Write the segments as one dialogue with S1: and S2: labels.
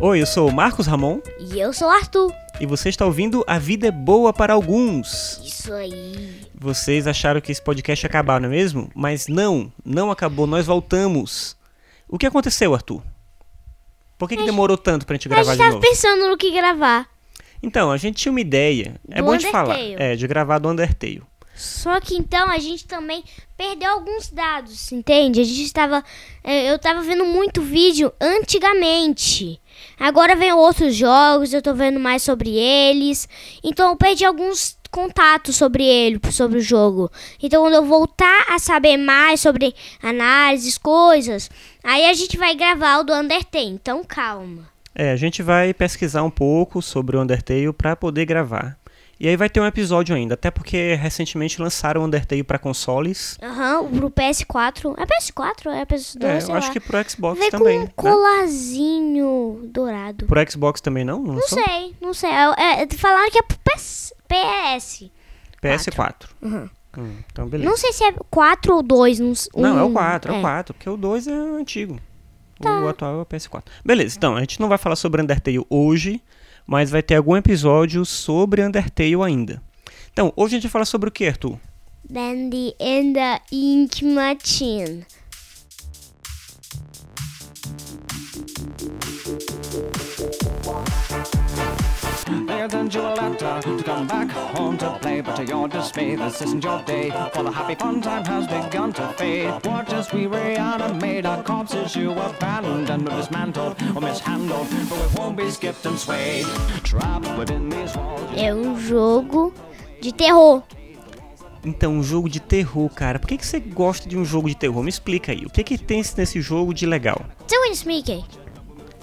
S1: Oi, eu sou o Marcos Ramon
S2: E eu sou o Arthur.
S1: e você está ouvindo A Vida é Boa para Alguns.
S2: Isso aí.
S1: Vocês acharam que esse podcast ia acabar, não é mesmo? Mas não, não acabou, nós voltamos. O que aconteceu, Arthur? Por que, que demorou tanto pra gente
S2: A
S1: gravar
S2: gente
S1: de
S2: tava
S1: novo?
S2: pensando no que gravar.
S1: Então, a gente tinha uma ideia. É
S2: Do
S1: bom de falar.
S2: Undertale.
S1: É, de gravar do Undertale.
S2: Só que então a gente também perdeu alguns dados, entende? A gente estava. eh, Eu tava vendo muito vídeo antigamente. Agora vem outros jogos, eu tô vendo mais sobre eles. Então eu perdi alguns contatos sobre ele, sobre o jogo. Então quando eu voltar a saber mais sobre análises, coisas, aí a gente vai gravar o do Undertale. Então calma.
S1: É, a gente vai pesquisar um pouco sobre o Undertale pra poder gravar. E aí vai ter um episódio ainda, até porque recentemente lançaram o Undertale pra consoles.
S2: Aham, pro PS4. É PS4? É PS2?
S1: É,
S2: sei
S1: eu acho
S2: lá.
S1: que pro Xbox
S2: Vem
S1: também.
S2: com um
S1: né?
S2: colarzinho dourado.
S1: Pro Xbox também não? Não,
S2: Não sei, não sei. É, é, falaram que é pro PS. PS.
S1: PS4.
S2: Uhum.
S1: Hum, então beleza.
S2: Não sei se é 4 ou 2. Não, s-
S1: Não, é o
S2: um,
S1: 4, é, o
S2: é.
S1: 4, porque o 2 é antigo.
S2: Tá.
S1: O atual é o PS4. Beleza, então, a gente não vai falar sobre Undertale hoje, mas vai ter algum episódio sobre Undertale ainda. Então, hoje a gente vai falar sobre o que, Arthur?
S2: And the Ink Machine.
S3: You a letter to come back home to play, but to your dismay, this isn't your day. For the happy fun time has begun to fade. We reanimate our corpses you abandoned or dismantled or mishandled, but we won't be skipped and swayed. Trapped within these walls.
S2: É um jogo de terror.
S1: Então, um jogo de terror, cara. Por que, que você gosta de um jogo de terror? Me explica aí. O que, que tem nesse jogo de legal?
S2: Você conhece Mickey?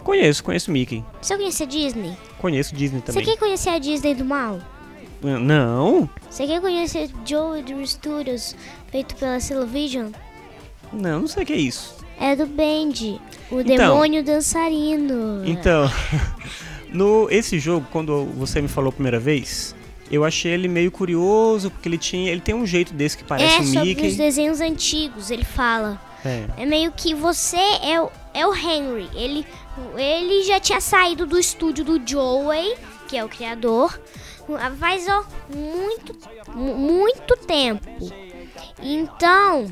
S1: Conheço, conheço Mickey.
S2: Você conhece a Disney?
S1: Conheço Disney
S2: Você
S1: também.
S2: quer conhecer a Disney do mal?
S1: Não,
S2: Você quer conhecer Joe Dream Studios, feito pela Television?
S1: não, não sei o que é isso.
S2: É do Band, o
S1: Então.
S2: demônio dançarino.
S1: Então, no esse jogo, quando você me falou a primeira vez, eu achei ele meio curioso, porque ele tinha, ele tem um jeito desse que parece
S2: é
S1: um
S2: sobre
S1: Mickey.
S2: os desenhos antigos, ele fala.
S1: É.
S2: É meio que você é o, é o Henry. Ele, ele já tinha saído do estúdio do Joey, que é o criador, faz ó, muito, mu- muito tempo. Então,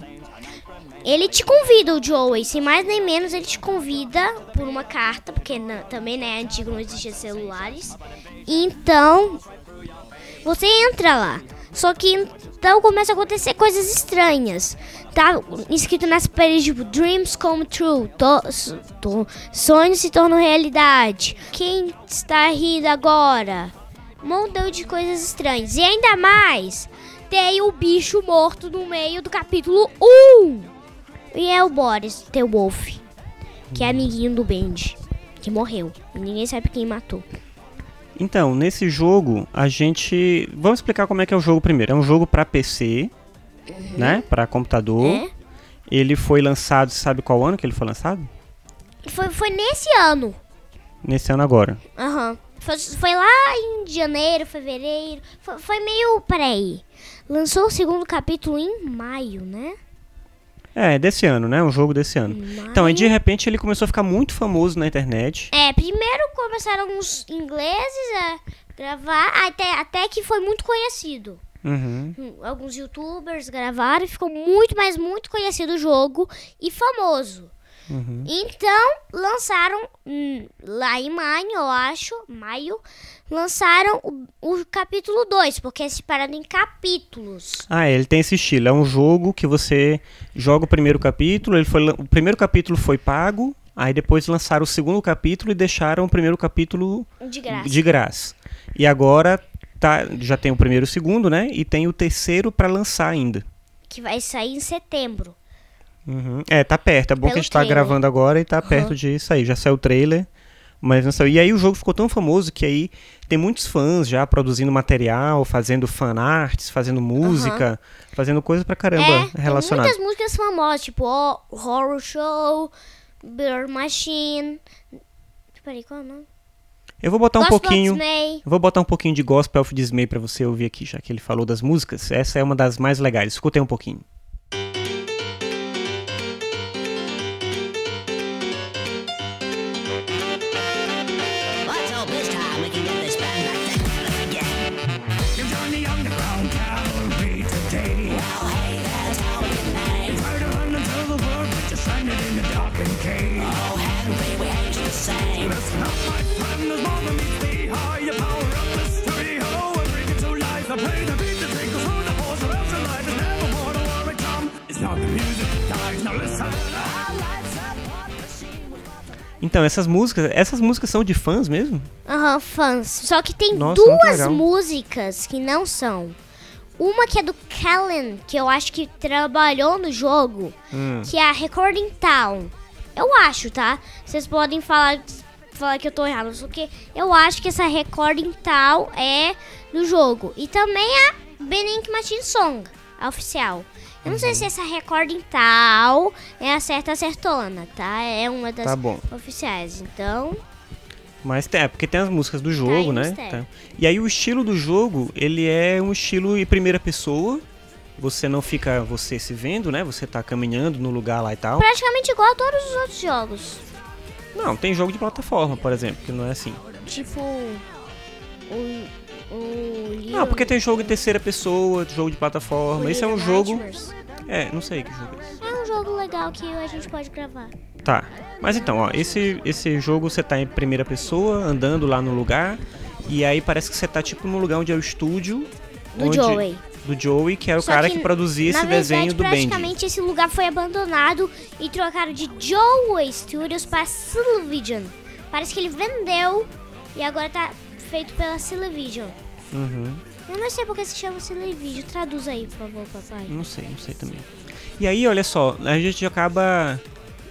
S2: ele te convida, o Joey, sem mais nem menos, ele te convida por uma carta, porque também né, antigo não existia celulares. Então, você entra lá. Só que então começa a acontecer coisas estranhas. Tá escrito nas paredes tipo Dreams come true. To, to- sonhos se tornam realidade. Quem está rindo agora? Montão de coisas estranhas. E ainda mais, tem o bicho morto no meio do capítulo 1. E é o Boris, The Wolf, que é amiguinho do Bendy, que morreu. Ninguém sabe quem matou.
S1: Então, nesse jogo, a gente. Vamos explicar como é que é o jogo primeiro. É um jogo pra PC, né? Pra computador.
S2: É?
S1: Ele foi lançado, sabe qual ano que ele foi lançado?
S2: Foi, foi nesse ano.
S1: Nesse ano agora.
S2: Aham. Foi, foi lá em janeiro, fevereiro. Foi, foi meio. Peraí. Lançou o segundo capítulo em maio, né?
S1: É, desse ano, né? Um jogo desse ano. Então, aí de repente ele começou a ficar muito famoso na internet.
S2: É, primeiro começaram alguns ingleses a gravar, até, até que foi muito conhecido.
S1: Uhum.
S2: Hum, Alguns youtubers gravaram e ficou muito, mas muito conhecido o jogo e famoso.
S1: Uhum.
S2: Então, lançaram hum, lá em maio, eu acho, maio, lançaram o, o capítulo 2, porque é separado em capítulos.
S1: Ah, ele tem esse estilo. É um jogo que você joga o primeiro capítulo. Ele foi, o primeiro capítulo foi pago. Aí depois lançaram o segundo capítulo e deixaram o primeiro capítulo
S2: De graça.
S1: de graça. E agora tá, já tem o primeiro e o segundo, né? E tem o terceiro pra lançar ainda.
S2: Que vai sair em setembro.
S1: Uhum. É, tá perto. É bom que a
S2: Pelo
S1: gente tá
S2: trailer.
S1: gravando agora e tá perto de sair. Já saiu o trailer, mas não saiu. E aí o jogo ficou tão famoso que aí tem muitos fãs já produzindo material, fazendo fanarts, fazendo música, fazendo coisa pra caramba
S2: é, tem
S1: relacionada.
S2: muitas músicas famosas, tipo ó, Horror Show, Bear Machine. Peraí, qual é o nome?
S1: Eu vou botar um
S2: Gospel
S1: pouquinho. Vou botar um pouquinho de Gospel of Dismay pra você ouvir aqui, já que ele falou das músicas. Essa é uma das mais legais. Escutei um pouquinho. Então, essas músicas, essas músicas são de fãs mesmo?
S2: Aham, fãs. Só que tem
S1: Nossa,
S2: duas músicas que não são. Uma que é do Kellen, que eu acho que trabalhou no jogo,
S1: Hum.
S2: que é a Recording Town. Eu acho, tá? Vocês podem falar, falar que eu tô errado, porque eu acho que essa Recording Town é do jogo. E também a Benink Machine Song, a oficial. Eu não sei se essa Recording Town é a certa acertona, tá? É uma das
S1: Tá bom.
S2: oficiais. Então,
S1: Mas tem, é porque tem as músicas do jogo,
S2: aí o
S1: né? Tá. E aí o estilo do jogo, ele é um estilo em primeira pessoa. Você não fica você se vendo, né? Você tá caminhando no lugar lá e tal.
S2: praticamente igual a todos os outros jogos.
S1: Não, tem jogo de plataforma, por exemplo, que não é assim.
S2: Tipo. O. Little-
S1: Não, porque tem jogo em terceira pessoa, jogo de
S2: o
S1: plataforma. Esse é um jogo. É, não sei que jogo é esse.
S2: É um jogo legal que a gente pode gravar.
S1: Tá. Mas então, ó, esse, esse jogo você tá em primeira pessoa, andando lá no lugar. E aí parece que você tá tipo no lugar onde é o estúdio.
S2: Do
S1: onde-
S2: Joey.
S1: Do Joey, que era o
S2: Só
S1: cara
S2: que,
S1: que, produzia esse
S2: verdade,
S1: desenho do Bendy.
S2: praticamente esse lugar foi abandonado e trocaram de Joey Studios para Television. Parece que ele vendeu e agora tá feito pela Television.
S1: Uhum.
S2: Eu não sei porque se chama Television. Traduz aí, por favor, papai.
S1: Não sei, não sei também. E aí, olha só, a gente acaba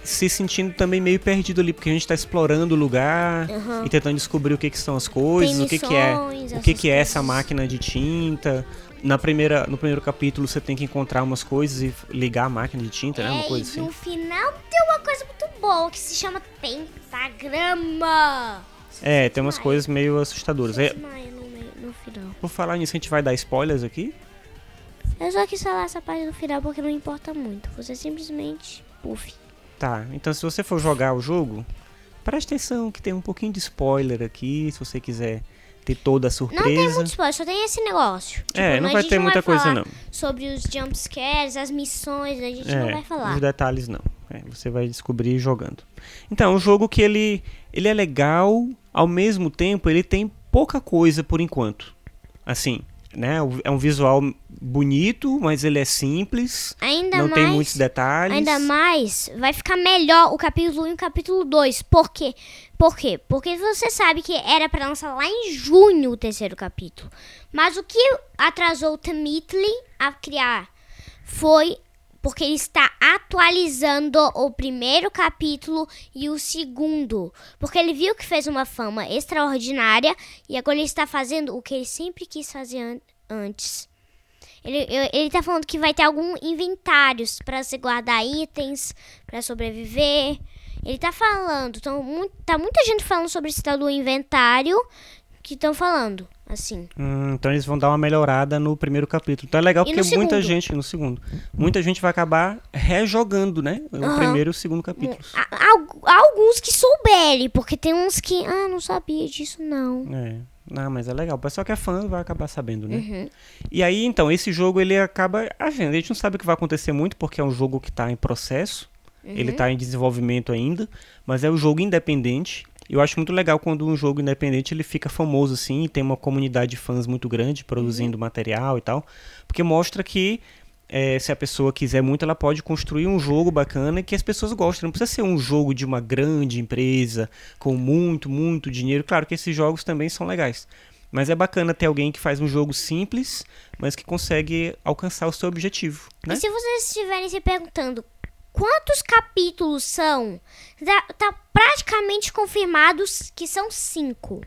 S1: se sentindo também meio perdido ali, porque a gente tá explorando o lugar
S2: Aham.
S1: e tentando descobrir o que, que são as coisas,
S2: Tem
S1: o que, que é,
S2: missões,
S1: o que, que é essa máquina de tinta. Na primeira, no primeiro capítulo você tem que encontrar umas coisas e ligar a máquina de tinta, né? Uma
S2: É,
S1: coisa assim.
S2: no final tem uma coisa muito boa que se chama pentagrama.
S1: É, tem umas coisas meio assustadoras. É,
S2: no, final.
S1: por falar nisso, a gente vai dar spoilers aqui?
S2: Eu só quis falar essa parte do final porque não importa muito. Você simplesmente puff.
S1: Tá, então se você for jogar o jogo, preste atenção que tem um pouquinho de spoiler aqui, se você quiser ter toda a
S2: Não tem
S1: surpresa.
S2: muito spoiler, só tem esse negócio. Tipo,
S1: É, não vai ter muita coisa
S2: falar
S1: não.
S2: Sobre os jumpscares, as missões, a gente não vai falar.
S1: Os detalhes não. É, você vai descobrir jogando. Então, é um jogo que ele, ele é legal, ao mesmo tempo ele tem pouca coisa por enquanto. Assim, né? É um visual bonito, mas ele é simples,
S2: Ainda
S1: não
S2: mais.
S1: tem muitos detalhes.
S2: Ainda mais, vai ficar melhor o capítulo 1 e o capítulo 2. Por quê? Por quê? Porque você sabe que era pra lançar lá em junho o terceiro capítulo. Mas o que atrasou o Temitli a criar foi porque ele está atualizando o primeiro capítulo e o segundo. Porque ele viu que fez uma fama extraordinária e agora ele está fazendo o que ele sempre quis fazer an- antes. Ele, ele tá falando que vai ter algum inventários pra você guardar itens, pra sobreviver. Ele tá falando, então, mu- tá muita gente falando sobre esse tal do inventário que estão falando, assim.
S1: Hum, então eles vão dar uma melhorada no primeiro capítulo. Então é legal porque muita
S2: segundo?
S1: gente, no segundo, muita gente vai acabar rejogando, né? O
S2: Aham.
S1: primeiro e o segundo capítulos.
S2: Há, alguns que souberem, porque tem uns que, ah, não sabia disso não.
S1: É. Não, mas é legal. O pessoal que é fã vai acabar sabendo, né?
S2: Uhum.
S1: E aí, então, esse jogo ele acaba. A gente, a gente não sabe o que vai acontecer muito, porque é um jogo que está em processo. Ele está em desenvolvimento ainda, mas é um jogo independente. Eu acho muito legal quando um jogo independente ele fica famoso assim, e tem uma comunidade de fãs muito grande produzindo material e tal, porque mostra que é, se a pessoa quiser muito, ela pode construir um jogo bacana que as pessoas gostam. Não precisa ser um jogo de uma grande empresa com muito, muito dinheiro. Claro que esses jogos também são legais. Mas é bacana ter alguém que faz um jogo simples, mas que consegue alcançar o seu objetivo. Né?
S2: E se vocês estiverem se perguntando quantos capítulos são, tá, tá praticamente confirmados que são cinco.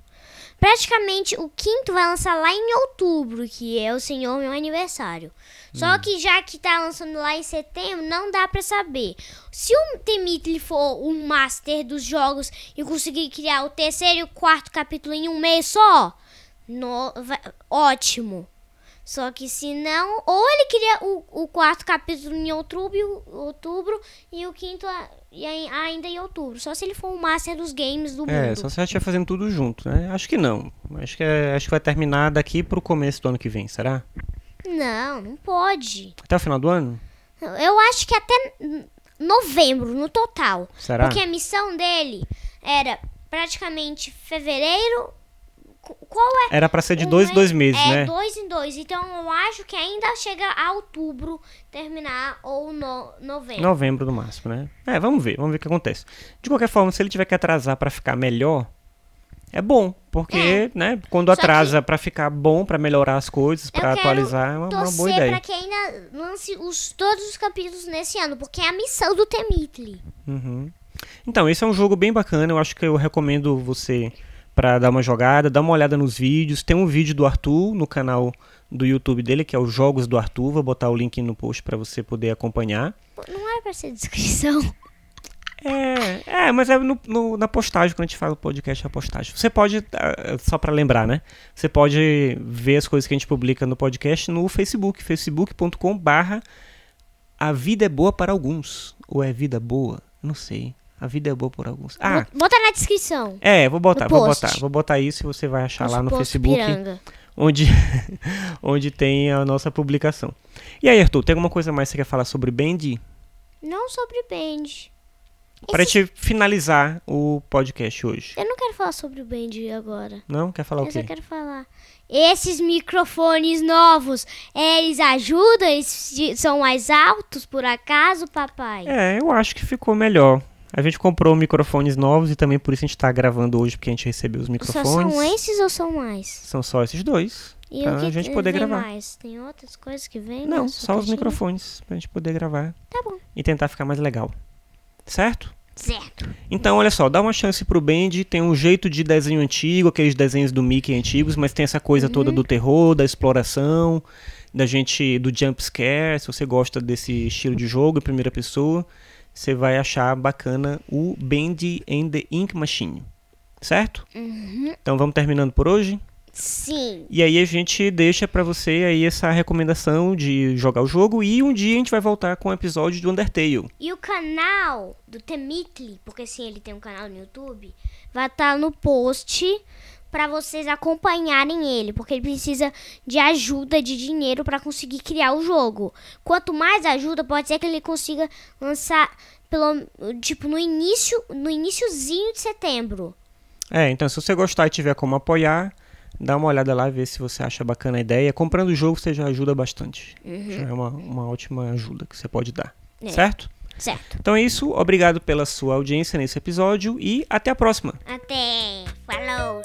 S2: Praticamente o quinto vai lançar lá em outubro, que é o Senhor meu aniversário. Só que já que tá lançando lá em setembro, não dá pra saber. Se o Temitli for um master dos jogos e conseguir criar o terceiro e o quarto capítulo em um mês só, no- vai- ótimo. Só que se não, ou ele queria o, o quarto capítulo em outubro, outubro e o quinto a- e ai- ainda em outubro. Só se ele for o master dos games do
S1: É,
S2: mundo.
S1: só se estiver fazendo tudo junto, né? Acho que não. Acho que, é- acho que vai terminar daqui pro começo do ano que vem, será?
S2: Não, não pode.
S1: Até o final do ano?
S2: Eu acho que até novembro, no total.
S1: Será?
S2: Porque a missão dele era praticamente fevereiro, qual é?
S1: Era pra ser de dois em dois meses,
S2: é,
S1: né?
S2: dois em dois. Então eu acho que ainda chega a outubro terminar ou no, novembro.
S1: Novembro no máximo, né? É, vamos ver, vamos ver o que acontece. De qualquer forma, se ele tiver que atrasar pra ficar melhor, é bom, porque, né, quando
S2: Só que-
S1: atrasa pra ficar bom, pra melhorar as coisas,
S2: quero
S1: atualizar, é uma, uma boa ideia.
S2: pra que ainda lance os, todos os capítulos nesse ano, porque é a missão do Temitli.
S1: Uhum. Então, esse é um jogo bem bacana, eu acho que eu recomendo você pra dar uma jogada, dar uma olhada nos vídeos. Tem um vídeo do Arthur no canal do YouTube dele, que é os Jogos do Arthur, vou botar o link no post pra você poder acompanhar.
S2: Não é pra ser descrição.
S1: É, é, mas é no- no- na postagem, quando a gente fala podcast, é a postagem. Você pode, ah, só pra lembrar, né? Você pode ver as coisas que a gente publica no podcast no Facebook, facebook.com barra A Vida é Boa para Alguns. Ou é Vida Boa? Não sei. A Vida é Boa por Alguns. Ah,
S2: Bot- Bota na descrição.
S1: é, vou botar, vou botar. Vou botar isso e você vai achar lá no Facebook,
S2: Piranga.
S1: onde, onde tem a nossa publicação. E aí, Arthur, tem alguma coisa mais que você quer falar sobre Band?
S2: Não sobre Band.
S1: Pra
S2: Esse-
S1: gente finalizar o podcast hoje.
S2: Eu não quero falar sobre o Band agora.
S1: Não? Quer falar o
S2: Eu só
S1: quê?
S2: quero falar. Esses microfones novos, eles ajudam? Eles são mais altos, por acaso, papai?
S1: É, eu acho que ficou melhor. A gente comprou microfones novos e também por isso a gente tá gravando hoje, porque a gente recebeu os
S2: Só
S1: microfones.
S2: são esses ou são mais?
S1: São só esses dois.
S2: E
S1: Pra a gente poder gravar.
S2: mais? Tem outras coisas que vem?
S1: Não,
S2: na
S1: só
S2: sua
S1: os
S2: caixinha?
S1: microfones, pra gente poder gravar
S2: Tá bom.
S1: e tentar ficar mais legal. Certo?
S2: Certo.
S1: Então, olha só, dá uma chance pro Band, tem um jeito de desenho antigo, aqueles desenhos do Mickey antigos, mas tem essa coisa toda do terror, da exploração, da gente, do jump scare, se você gosta desse estilo de jogo em primeira pessoa, você vai achar bacana o Band and the Ink Machine. Certo? Então vamos terminando por hoje.
S2: Sim.
S1: E aí a gente deixa pra você aí essa recomendação de jogar o jogo e um dia a gente vai voltar com o episódio do Undertale.
S2: E o canal do Temitli, porque sim, ele tem um canal no YouTube, vai estar no post pra vocês acompanharem ele, porque ele precisa de ajuda de dinheiro pra conseguir criar o jogo. Quanto mais ajuda, pode ser que ele consiga lançar pelo tipo no início, no iniciozinho de setembro.
S1: É, então se você gostar e tiver como apoiar, dá uma olhada lá e vê se você acha bacana a ideia. Comprando o jogo você já ajuda bastante. Já é uma, uma ótima ajuda que você pode dar.
S2: É.
S1: Certo?
S2: Certo.
S1: Então é isso. Obrigado pela sua audiência nesse episódio e até a próxima.
S2: Até. Falou.